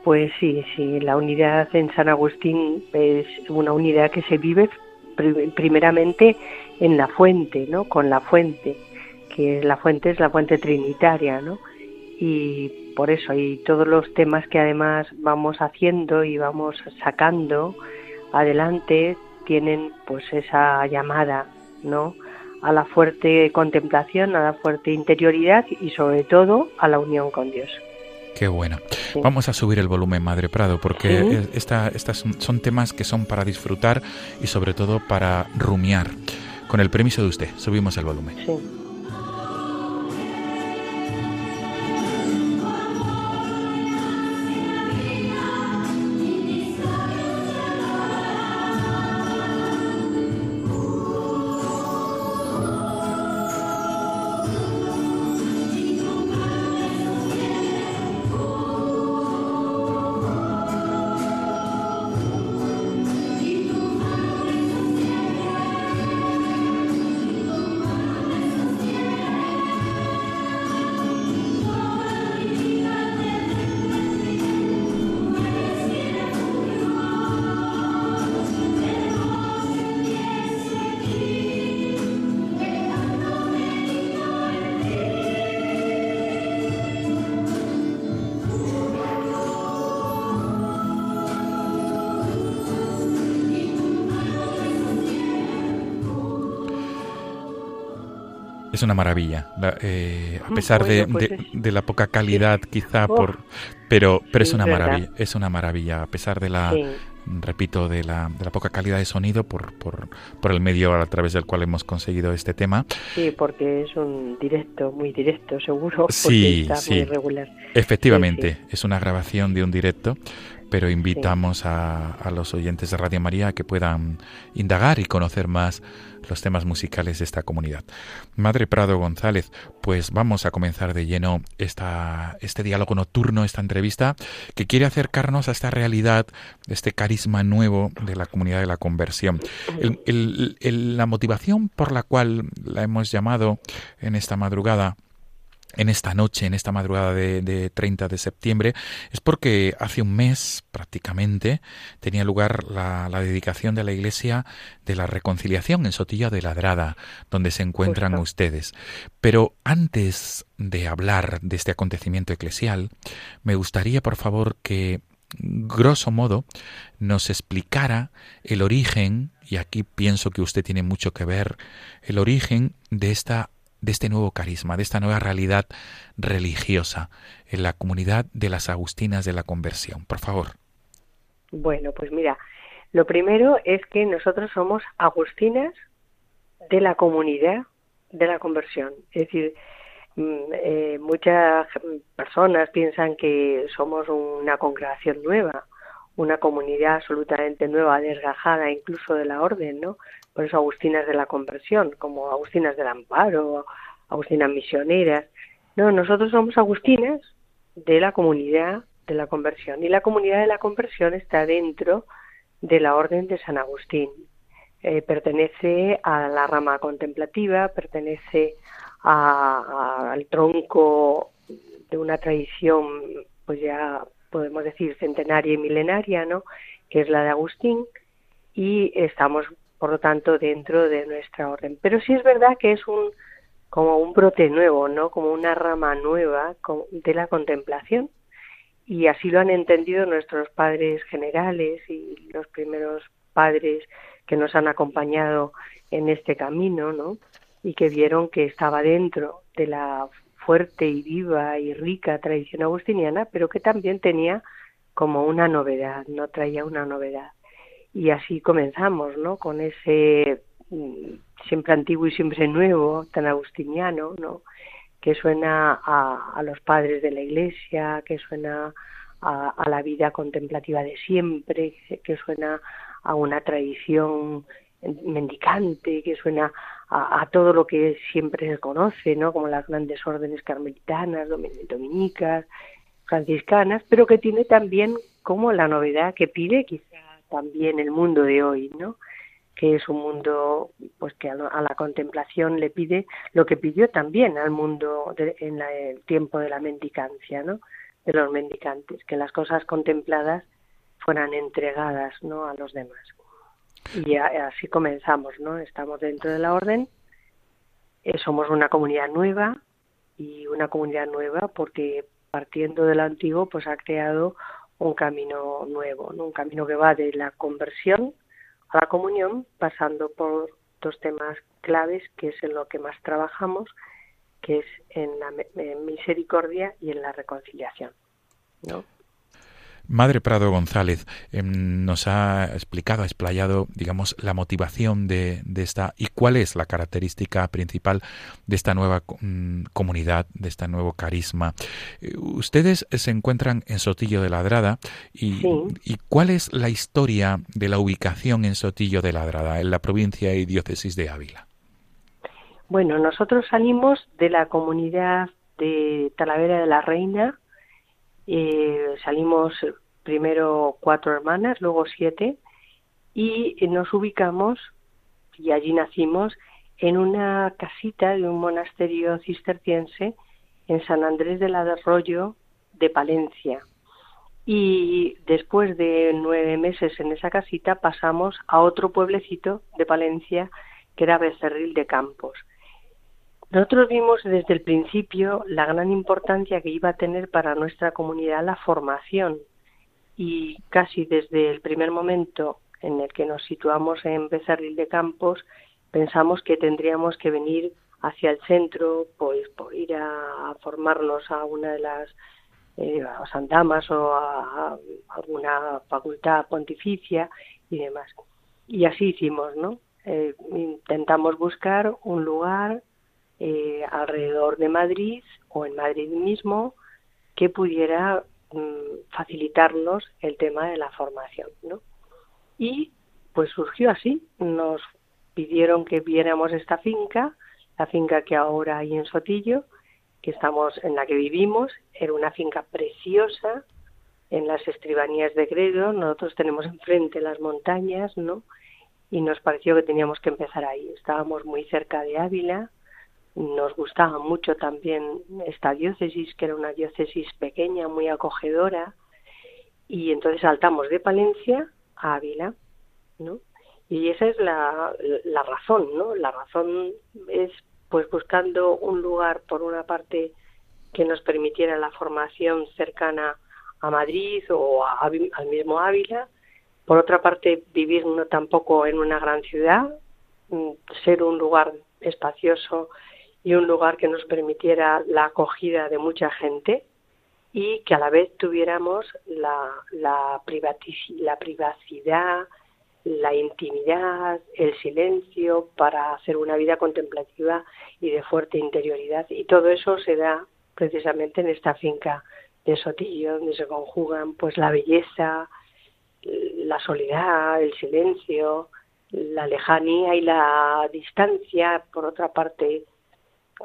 Pues sí, sí, la unidad en San Agustín es una unidad que se vive primeramente en la fuente, ¿no? Con la fuente, que la fuente es la fuente trinitaria, ¿no? Y por eso, y todos los temas que además vamos haciendo y vamos sacando adelante tienen pues esa llamada, ¿no? A la fuerte contemplación, a la fuerte interioridad y sobre todo a la unión con Dios. Qué bueno. Sí. Vamos a subir el volumen, Madre Prado, porque ¿Sí? esta, estas son, son, temas que son para disfrutar y sobre todo para rumiar. Con el permiso de usted, subimos el volumen. Sí. Es una maravilla, la- eh, a pesar de, pues de- es- de la poca calidad quizá, Oh. por, pero, pero es una es maravilla, es una maravilla, a pesar de la, Sí. repito, de la, de la poca calidad de sonido por, por, por el medio a través del cual hemos conseguido este tema. Sí, porque es un directo, muy directo, seguro. porque Sí, está sí. muy regular. Efectivamente, es una grabación de un directo, pero invitamos a, a los oyentes de Radio María a que puedan indagar y conocer más los temas musicales de esta comunidad. Madre Prado González, pues vamos a comenzar de lleno esta, este diálogo nocturno, esta entrevista, que quiere acercarnos a esta realidad, este carisma nuevo de la comunidad de la conversión. El- el- el- la motivación por la cual la hemos llamado en esta madrugada en esta noche, en esta madrugada de, de 30 de septiembre, es porque hace un mes prácticamente tenía lugar la, la dedicación de la Iglesia de la Reconciliación en Sotilla de Ladrada, donde se encuentran Justo. ustedes. Pero antes de hablar de este acontecimiento eclesial, me gustaría, por favor, que grosso modo nos explicara el origen, y aquí pienso que usted tiene mucho que ver, el origen de esta de este nuevo carisma, de esta nueva realidad religiosa en la comunidad de las Agustinas de la Conversión. Por favor. Bueno, pues mira, lo primero es que nosotros somos agustinas de la comunidad de la conversión. Es decir, mm, eh, muchas personas piensan que somos una congregación nueva, una comunidad absolutamente nueva, desgajada incluso de la orden, ¿no? Por eso agustinas de la conversión, como agustinas del amparo, agustinas misioneras. No, nosotros somos agustinas de la comunidad de la conversión. Y la comunidad de la conversión está dentro de la orden de San Agustín. Eh, pertenece a la rama contemplativa, pertenece a- al tronco de una tradición, pues ya podemos decir centenaria y milenaria, ¿no? Que es la de Agustín, y estamos, por lo tanto, dentro de nuestra orden. Pero sí es verdad que es un como un brote nuevo, ¿no? Como una rama nueva de la contemplación y así lo han entendido nuestros padres generales y los primeros padres que nos han acompañado en este camino, ¿no? Y que vieron que estaba dentro de la fuerte y viva y rica tradición agustiniana, pero que también tenía como una novedad, no traía una novedad. Y así comenzamos, ¿no? Con ese mm, siempre antiguo y siempre nuevo, tan agustiniano, ¿no? que suena a, a los padres de la iglesia, que suena a, a la vida contemplativa de siempre, que suena a una tradición mendicante, que suena a, a todo lo que siempre se conoce, ¿no? como las grandes órdenes carmelitanas, domin- dominicas, franciscanas, pero que tiene también como la novedad que pide quizá también el mundo de hoy, ¿no? que es un mundo pues que a, la contemplación le pide lo que pidió también al mundo de- en la- el tiempo de la mendicancia, ¿no? de los mendicantes, que las cosas contempladas fueran entregadas ¿no? a los demás. Y a- así comenzamos, ¿no? Estamos dentro de la orden, eh, somos una comunidad nueva y una comunidad nueva porque partiendo de lo antiguo pues ha creado un camino nuevo, ¿no? un camino que va de la conversión a la comunión, pasando por dos temas claves, que es en lo que más trabajamos, que es en la misericordia y en la reconciliación. ¿no? Madre Prado González em, nos ha explicado, ha explayado, digamos, la motivación de, esta y cuál es la característica principal de esta nueva mm, comunidad, de este nuevo carisma. Eh, ustedes se encuentran en Sotillo de Ladrada y, y cuál es la historia de la ubicación en Sotillo de Ladrada, en la provincia y diócesis de Ávila. Bueno, nosotros salimos de la comunidad de Talavera de la Reina, eh, salimos primero cuatro hermanas, luego siete, y nos ubicamos, y allí nacimos, en una casita de un monasterio cisterciense en San Andrés del Arroyo de Palencia. Y después de nueve meses en esa casita pasamos a otro pueblecito de Palencia que era Becerril de Campos. Nosotros vimos desde el principio la gran importancia que iba a tener para nuestra comunidad la formación. Y casi desde el primer momento en el que nos situamos en Becerril de Campos pensamos que tendríamos que venir hacia el centro pues por ir a, formarnos a una de las eh, a Damas o a, alguna facultad pontificia y demás. Y así hicimos no eh, intentamos buscar un lugar eh, alrededor de Madrid o en Madrid mismo que pudiera mm, facilitarnos el tema de la formación, ¿no? Y pues surgió así, nos pidieron que viéramos esta finca, la finca que ahora hay en Sotillo, que estamos en la que vivimos, era una finca preciosa en las estribanías de Gredo, nosotros tenemos enfrente las montañas, ¿no? Y nos pareció que teníamos que empezar ahí. Estábamos muy cerca de Ávila, nos gustaba mucho también esta diócesis, que era una diócesis pequeña, muy acogedora, y entonces saltamos de Palencia a Ávila, ¿no? Y esa es la, la razón, ¿no? La razón es pues buscando un lugar, por una parte, que nos permitiera la formación cercana a Madrid o al mismo Ávila, por otra parte, vivir no tampoco en una gran ciudad, mm, ser un lugar espacioso y un lugar que nos permitiera la acogida de mucha gente y que a la vez tuviéramos la, la, la privacidad, la intimidad, el silencio para hacer una vida contemplativa y de fuerte interioridad. Y todo eso se da precisamente en esta finca de Sotillo, donde se conjugan pues la belleza, la soledad, el silencio, la lejanía y la distancia, por otra parte,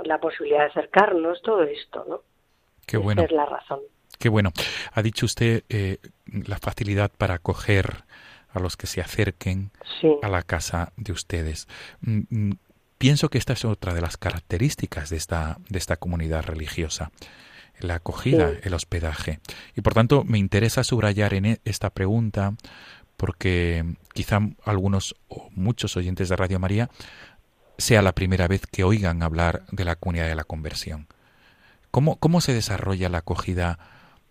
la posibilidad de acercarnos, todo esto, ¿no? Qué bueno. es la razón. Qué bueno. Ha dicho usted eh, la facilidad para acoger a los que se acerquen a la casa de ustedes. Mm, mm, pienso que esta es otra de las características de esta, de esta comunidad religiosa, la acogida, el hospedaje. Y por tanto me interesa subrayar en e, esta pregunta porque quizá algunos o muchos oyentes de Radio María sea la primera vez que oigan hablar de la comunidad de la conversión. ¿Cómo, cómo se desarrolla la acogida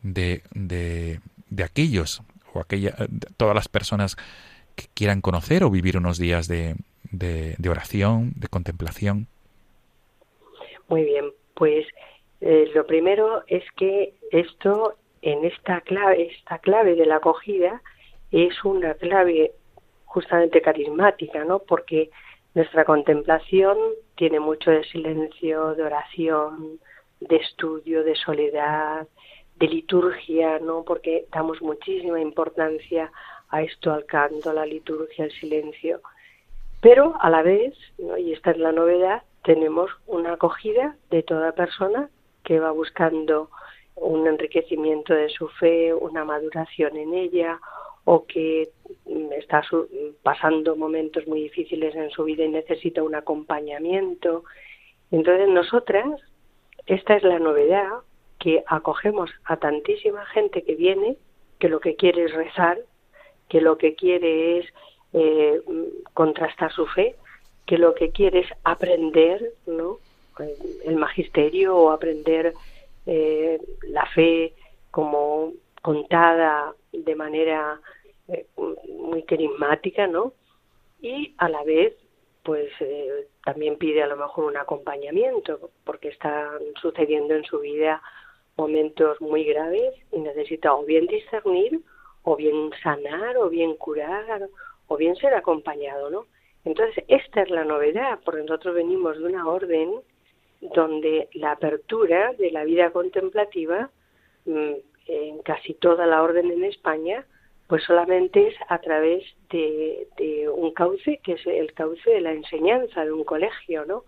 de, de, de aquellos o aquella, todas las personas que quieran conocer o vivir unos días de, de, oración, de contemplación? Muy bien, pues eh, lo primero es que esto, en esta clave, esta clave de la acogida, es una clave justamente carismática, ¿no? Porque nuestra contemplación tiene mucho de silencio, de oración, de estudio, de soledad, de liturgia, ¿no? Porque damos muchísima importancia a esto, al canto, a la liturgia, al silencio. Pero a la vez, y esta es la novedad, tenemos una acogida de toda persona que va buscando un enriquecimiento de su fe, una maduración en ella, o que está pasando momentos muy difíciles en su vida y necesita un acompañamiento. Entonces nosotras, esta es la novedad, que acogemos a tantísima gente que viene, que lo que quiere es rezar, que lo que quiere es eh, contrastar su fe, que lo que quiere es aprender ¿no? el magisterio o aprender eh, la fe como contada de manera eh, muy carismática, ¿no? Y a la vez, pues eh, también pide a lo mejor un acompañamiento, porque están sucediendo en su vida momentos muy graves y necesita o bien discernir, o bien sanar, o bien curar, o bien ser acompañado, ¿no? Entonces, esta es la novedad, porque nosotros venimos de una orden donde la apertura de la vida contemplativa mm, en casi toda la orden en España, pues solamente es a través de, un cauce que es el cauce de la enseñanza de un colegio, ¿no?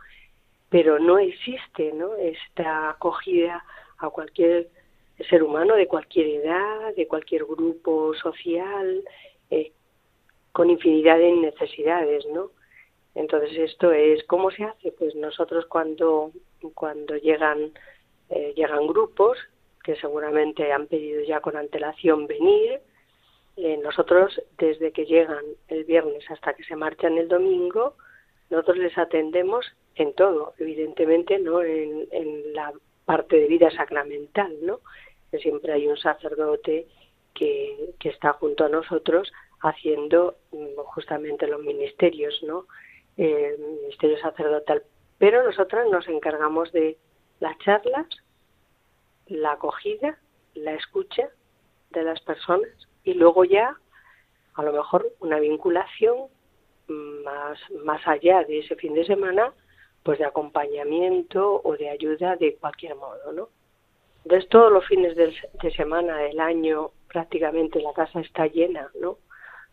Pero no existe, ¿no? Esta acogida a cualquier ser humano de cualquier edad, de cualquier grupo social, eh, con infinidad de necesidades, ¿no? Entonces esto es cómo se hace, pues nosotros cuando cuando llegan eh, llegan grupos que seguramente han pedido ya con antelación venir, eh, nosotros desde que llegan el viernes hasta que se marchan el domingo, nosotros les atendemos en todo, evidentemente no en, en la parte de vida sacramental, ¿no? Que siempre hay un sacerdote que, que está junto a nosotros haciendo mm, justamente los ministerios, ¿no? El ministerio sacerdotal. Pero nosotras nos encargamos de las charlas, la acogida, la escucha de las personas y luego ya a lo mejor una vinculación más, más allá de ese fin de semana pues de acompañamiento o de ayuda de cualquier modo, ¿no? Entonces todos los fines de, semana del año prácticamente la casa está llena, ¿no?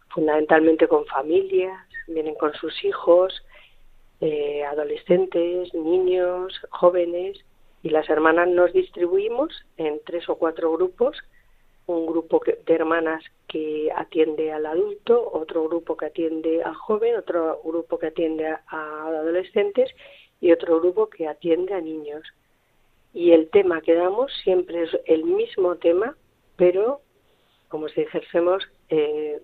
Fundamentalmente con familias, vienen con sus hijos, eh, adolescentes, niños, jóvenes, y las hermanas nos distribuimos en tres o cuatro grupos, un grupo de hermanas que atiende al adulto, otro grupo que atiende al joven, otro grupo que atiende a, adolescentes y otro grupo que atiende a niños. Y el tema que damos siempre es el mismo tema, pero como si dijésemos eh,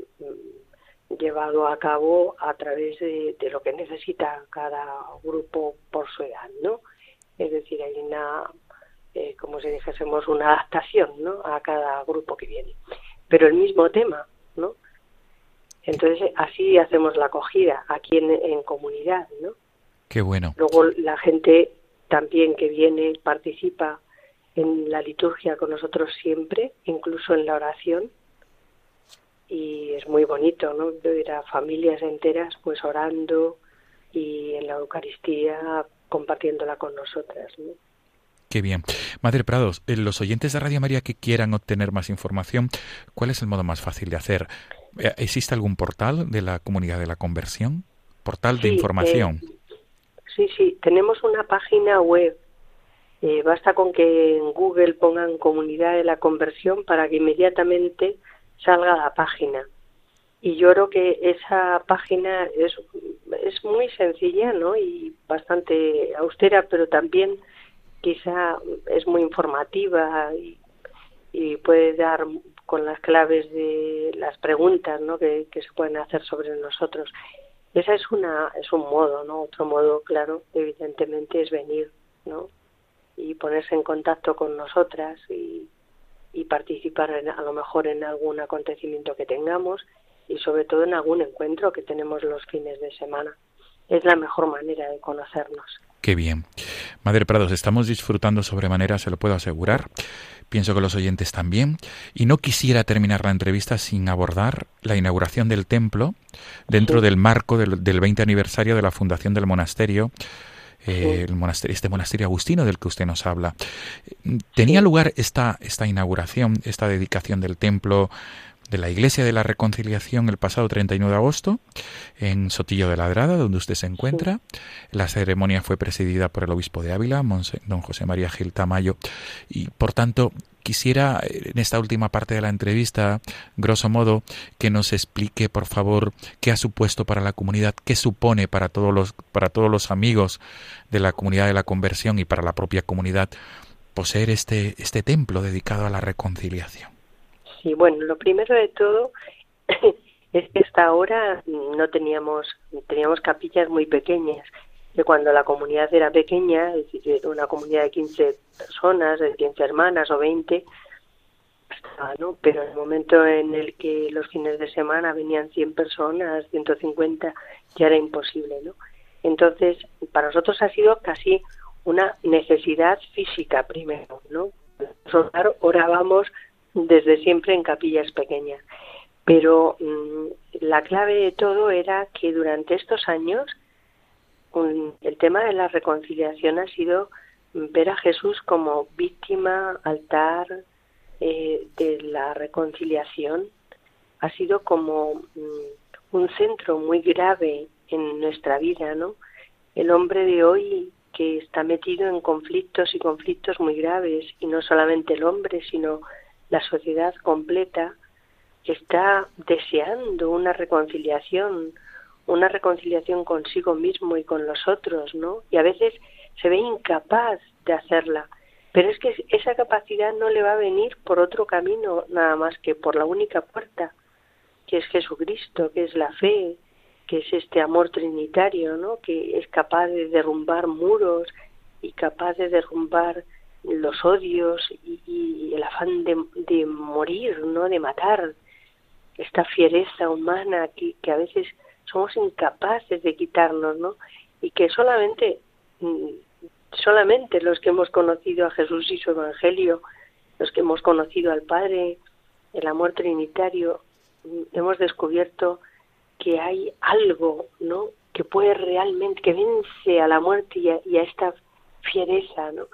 llevado a cabo a través de, lo que necesita cada grupo por su edad, ¿no? Es decir, hay una, eh, como si dijésemos, una adaptación, ¿no? A cada grupo que viene. Pero el mismo tema, ¿no? Entonces, así hacemos la acogida aquí en, en comunidad, ¿no? Qué bueno. Luego la gente también que viene participa en la liturgia con nosotros siempre, incluso en la oración. Y es muy bonito, ¿no? Ver a familias enteras pues orando y en la Eucaristía compartiéndola con nosotras. ¿no? Qué bien. Madre Prados, eh, los oyentes de Radio María que quieran obtener más información, ¿cuál es el modo más fácil de hacer? Eh, ¿Existe algún portal de la comunidad de la conversión? ¿Portal de información? Eh, Sí, sí, tenemos una página web. Eh, basta con que en Google pongan comunidad de la conversión para que inmediatamente salga la página. Y yo creo que esa página es, es muy sencilla ¿no? y bastante austera, pero también quizá es muy informativa y, puede dar con las claves de las preguntas ¿no? que, que se pueden hacer sobre nosotros. Esa es una es un modo, ¿no? Otro modo, claro, evidentemente es venir, ¿no? Y ponerse en contacto con nosotras y, y participar en, a lo mejor en algún acontecimiento que tengamos y sobre todo en algún encuentro que tenemos los fines de semana. Es la mejor manera de conocernos. Qué bien. Madre Prados, estamos disfrutando sobremanera, se lo puedo asegurar. Pienso que los oyentes también. Y no quisiera terminar la entrevista sin abordar la inauguración del templo dentro sí. del marco del, del, 20 aniversario de la fundación del monasterio. Eh, el monasterio, este monasterio agustino del que usted nos habla. ¿Tenía lugar esta, esta inauguración, esta dedicación del templo de la Iglesia de la Reconciliación el pasado 31 de agosto en Sotillo de Ladrada, donde usted se encuentra. La ceremonia fue presidida por el obispo de Ávila, don José María Gil Tamayo, y por tanto quisiera en esta última parte de la entrevista, grosso modo, que nos explique, por favor, qué ha supuesto para la comunidad, qué supone para todos los para todos los amigos de la comunidad de la conversión y para la propia comunidad poseer este este templo dedicado a la reconciliación. Sí, bueno, lo primero de todo es que hasta ahora no teníamos teníamos capillas muy pequeñas. Que cuando la comunidad era pequeña, es decir, una comunidad de 15 personas, de 15 hermanas o 20, ¿no? Pero en el momento en el que los fines de semana venían 100 personas, 150, ya era imposible, ¿no? Entonces, para nosotros ha sido casi una necesidad física primero, ¿no? hogar orábamos desde siempre en capillas pequeñas. Pero mm, la clave de todo era que durante estos años el tema de la reconciliación ha sido ver a Jesús como víctima, altar eh, de la reconciliación. Ha sido como mm, un centro muy grave en nuestra vida, ¿no? El hombre de hoy que está metido en conflictos y conflictos muy graves, y no solamente el hombre, sino la sociedad completa, está deseando una reconciliación, una reconciliación consigo mismo y con los otros, ¿no? Y a veces se ve incapaz de hacerla. Pero es que esa capacidad no le va a venir por otro camino nada más que por la única puerta, que es Jesucristo, que es la fe, que es este amor trinitario, ¿no? Que es capaz de derrumbar muros y capaz de derrumbar los odios y, el afán de, de, morir, ¿no? De matar, esta fiereza humana que, que a veces somos incapaces de quitarnos, ¿no? Y que solamente, mm, solamente los que hemos conocido a Jesús y su Evangelio, los que hemos conocido al Padre, el amor trinitario, mm, hemos descubierto que hay algo, ¿no? Que puede realmente, que vence a la muerte y a, y a esta fiereza, ¿no?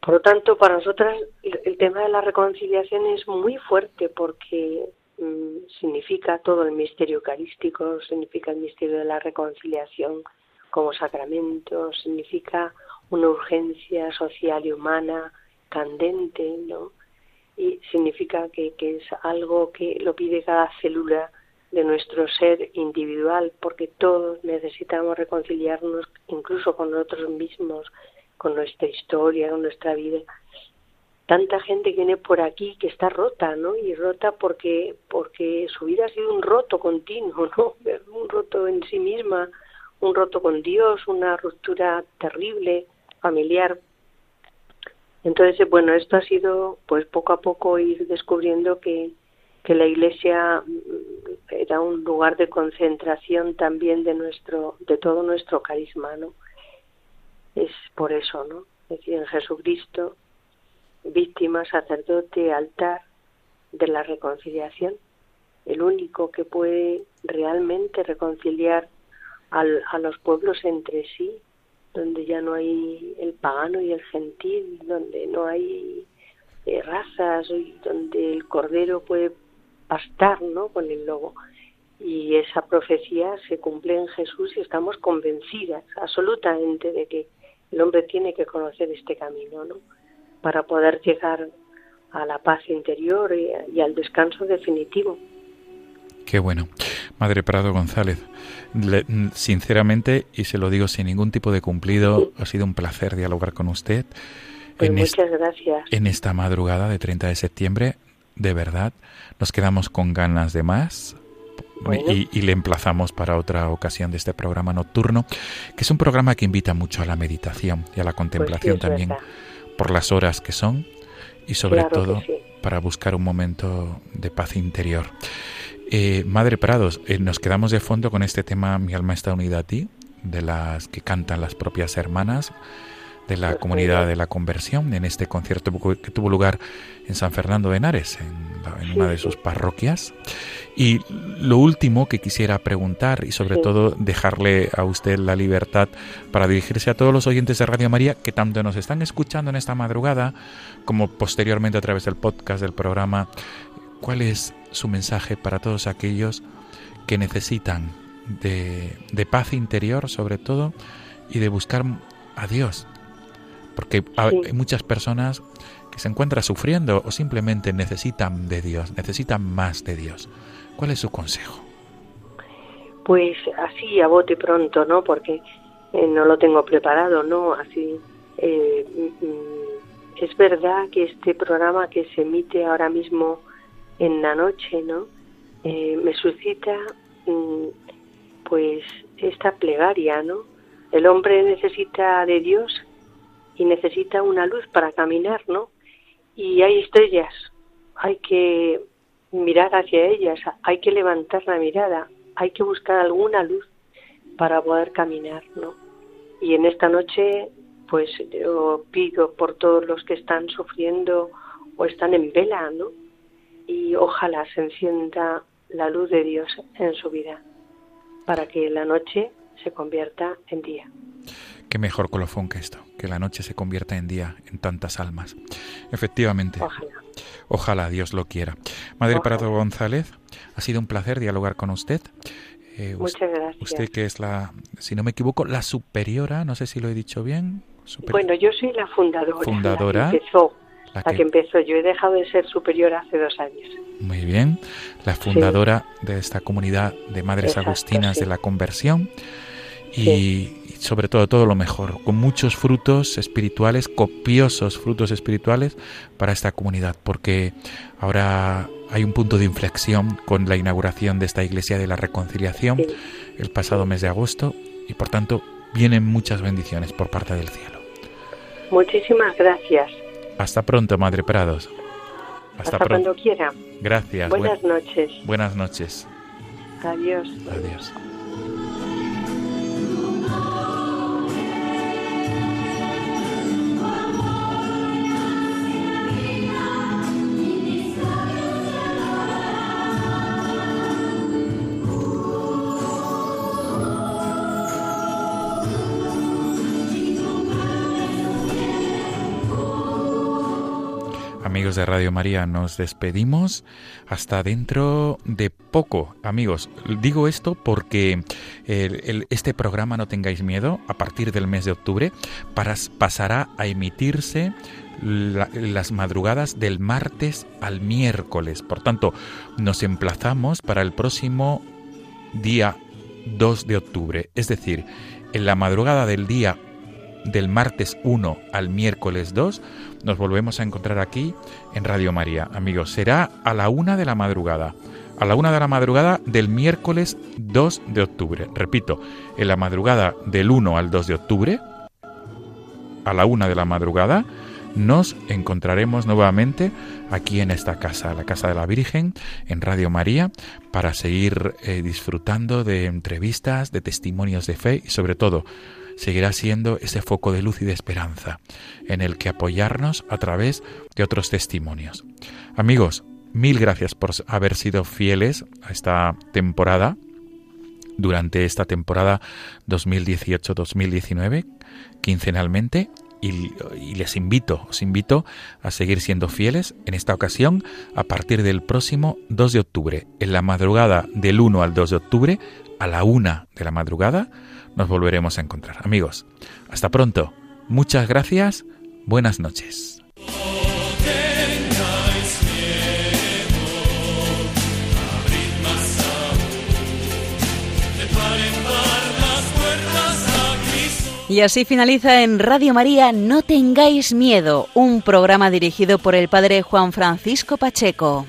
Por lo tanto, para nosotras el, tema de la reconciliación es muy fuerte porque Mm, significa todo el misterio eucarístico, significa el misterio de la reconciliación como sacramento, significa una urgencia social y humana candente, ¿no? Y significa que, que es algo que lo pide cada célula de nuestro ser individual, porque todos necesitamos reconciliarnos incluso con nosotros mismos, con nuestra historia, con nuestra vida tanta gente que viene por aquí que está rota, ¿no? Y rota porque porque su vida ha sido un roto continuo, ¿no? Un roto en sí misma, un roto con Dios, una ruptura terrible familiar. Entonces, bueno, esto ha sido pues poco a poco ir descubriendo que que la iglesia mm, era un lugar de concentración también de nuestro de todo nuestro carisma, ¿no? Es por eso, ¿no? Es decir, en Jesucristo víctima, sacerdote, altar de la reconciliación, el único que puede realmente reconciliar al, a los pueblos entre sí, donde ya no hay el pagano y el gentil, donde no hay eh, razas, donde el cordero puede pastar ¿no? con el lobo. Y esa profecía se cumple en Jesús y estamos convencidas absolutamente de que el hombre tiene que conocer este camino, ¿no? para poder llegar a la paz interior y, al descanso definitivo. Qué bueno. Madre Prado González, sinceramente, y se lo digo sin ningún tipo de cumplido, ha sido un placer dialogar con usted. Pues muchas gracias. En esta madrugada de 30 de septiembre, de verdad, nos quedamos con ganas de más. Y, le emplazamos para otra ocasión de este programa nocturno, que es un programa que invita mucho a la meditación y a la pues contemplación también por las horas que son y sobre todo para buscar un momento de paz interior. Eh, Madre Prados, eh, nos quedamos de fondo con este tema Mi alma está unida a ti, de las que cantan las propias hermanas de la comunidad de la conversión en este concierto que tuvo lugar en San Fernando de Henares, en, una de sus parroquias. Y lo último que quisiera preguntar y sobre todo dejarle a usted la libertad para dirigirse a todos los oyentes de Radio María que tanto nos están escuchando en esta madrugada como posteriormente a través del podcast del programa, ¿cuál es su mensaje para todos aquellos que necesitan de, de paz interior sobre todo y de buscar a Dios porque hay muchas personas que se encuentran sufriendo o simplemente necesitan de Dios, necesitan más de Dios. ¿Cuál es su consejo? Pues así a bote pronto, ¿no? Porque eh, no lo tengo preparado, ¿no? Así eh, mm, es verdad que este programa que se emite ahora mismo en la noche, ¿no? Eh, me suscita mm, pues esta plegaria, ¿no? El hombre necesita de Dios y necesita una luz para caminar, ¿no? Y hay estrellas, hay que mirar hacia ellas, hay que levantar la mirada, hay que buscar alguna luz para poder caminar, ¿no? Y en esta noche, pues yo pido por todos los que están sufriendo o están en vela, ¿no? Y ojalá se encienda la luz de Dios en su vida para que la noche se convierta en día. Qué mejor colofón que esto, que la noche se convierta en día en tantas almas. Efectivamente. Ojalá. Ojalá Dios lo quiera. Madre Ojalá. Prado González, ha sido un placer dialogar con usted. Eh, Muchas gracias. Usted que es la, si no me equivoco, la superiora, no sé si lo he dicho bien. super- Bueno, yo soy la fundadora. Fundadora. La que empezó. la La que- empezó. Yo he dejado de ser superior hace dos años. Muy bien. La fundadora de esta comunidad de Madres Exacto, Agustinas sí. de la Conversión. Y, Sí. Sobre todo todo lo mejor, con muchos frutos espirituales, copiosos frutos espirituales para esta comunidad, porque ahora hay un punto de inflexión con la inauguración de esta iglesia de la reconciliación Sí. el pasado mes de agosto y por tanto vienen muchas bendiciones por parte del cielo. Muchísimas gracias. Hasta pronto, Madre Prados. Hasta, Hasta, pronto. cuando quiera. Gracias. Buen- Buenas noches. buenas noches. Adiós. Adiós. De Radio María, nos despedimos hasta dentro de poco. Amigos, digo esto porque este programa, no tengáis miedo, a partir del mes de octubre pasará a emitirse la- las madrugadas del martes al miércoles. Por tanto, nos emplazamos para el próximo día 2 de octubre. Es decir, en la madrugada del día del martes 1 al miércoles 2 nos volvemos a encontrar aquí en Radio María. Amigos, será a la una de la madrugada. A la una de la madrugada del miércoles 2 de octubre. Repito, en la madrugada del 1 al 2 de octubre, a la una de la madrugada, nos encontraremos nuevamente aquí en esta casa, la Casa de la Virgen, en Radio María, para seguir eh, disfrutando de entrevistas, de testimonios de fe y sobre todo seguirá siendo ese foco de luz y de esperanza en el que apoyarnos a través de otros testimonios. Amigos, mil gracias por haber sido fieles a esta temporada, durante esta temporada 2018-2019, quincenalmente, y, les invito, os invito a seguir siendo fieles en esta ocasión a partir del próximo 2 de octubre, en la madrugada del 1 al 2 de octubre, a la 1 de la madrugada, nos volveremos a encontrar. Amigos, hasta pronto. Muchas gracias. Buenas noches. Y así finaliza en Radio María No tengáis miedo, un programa dirigido por el padre Juan Francisco Pacheco.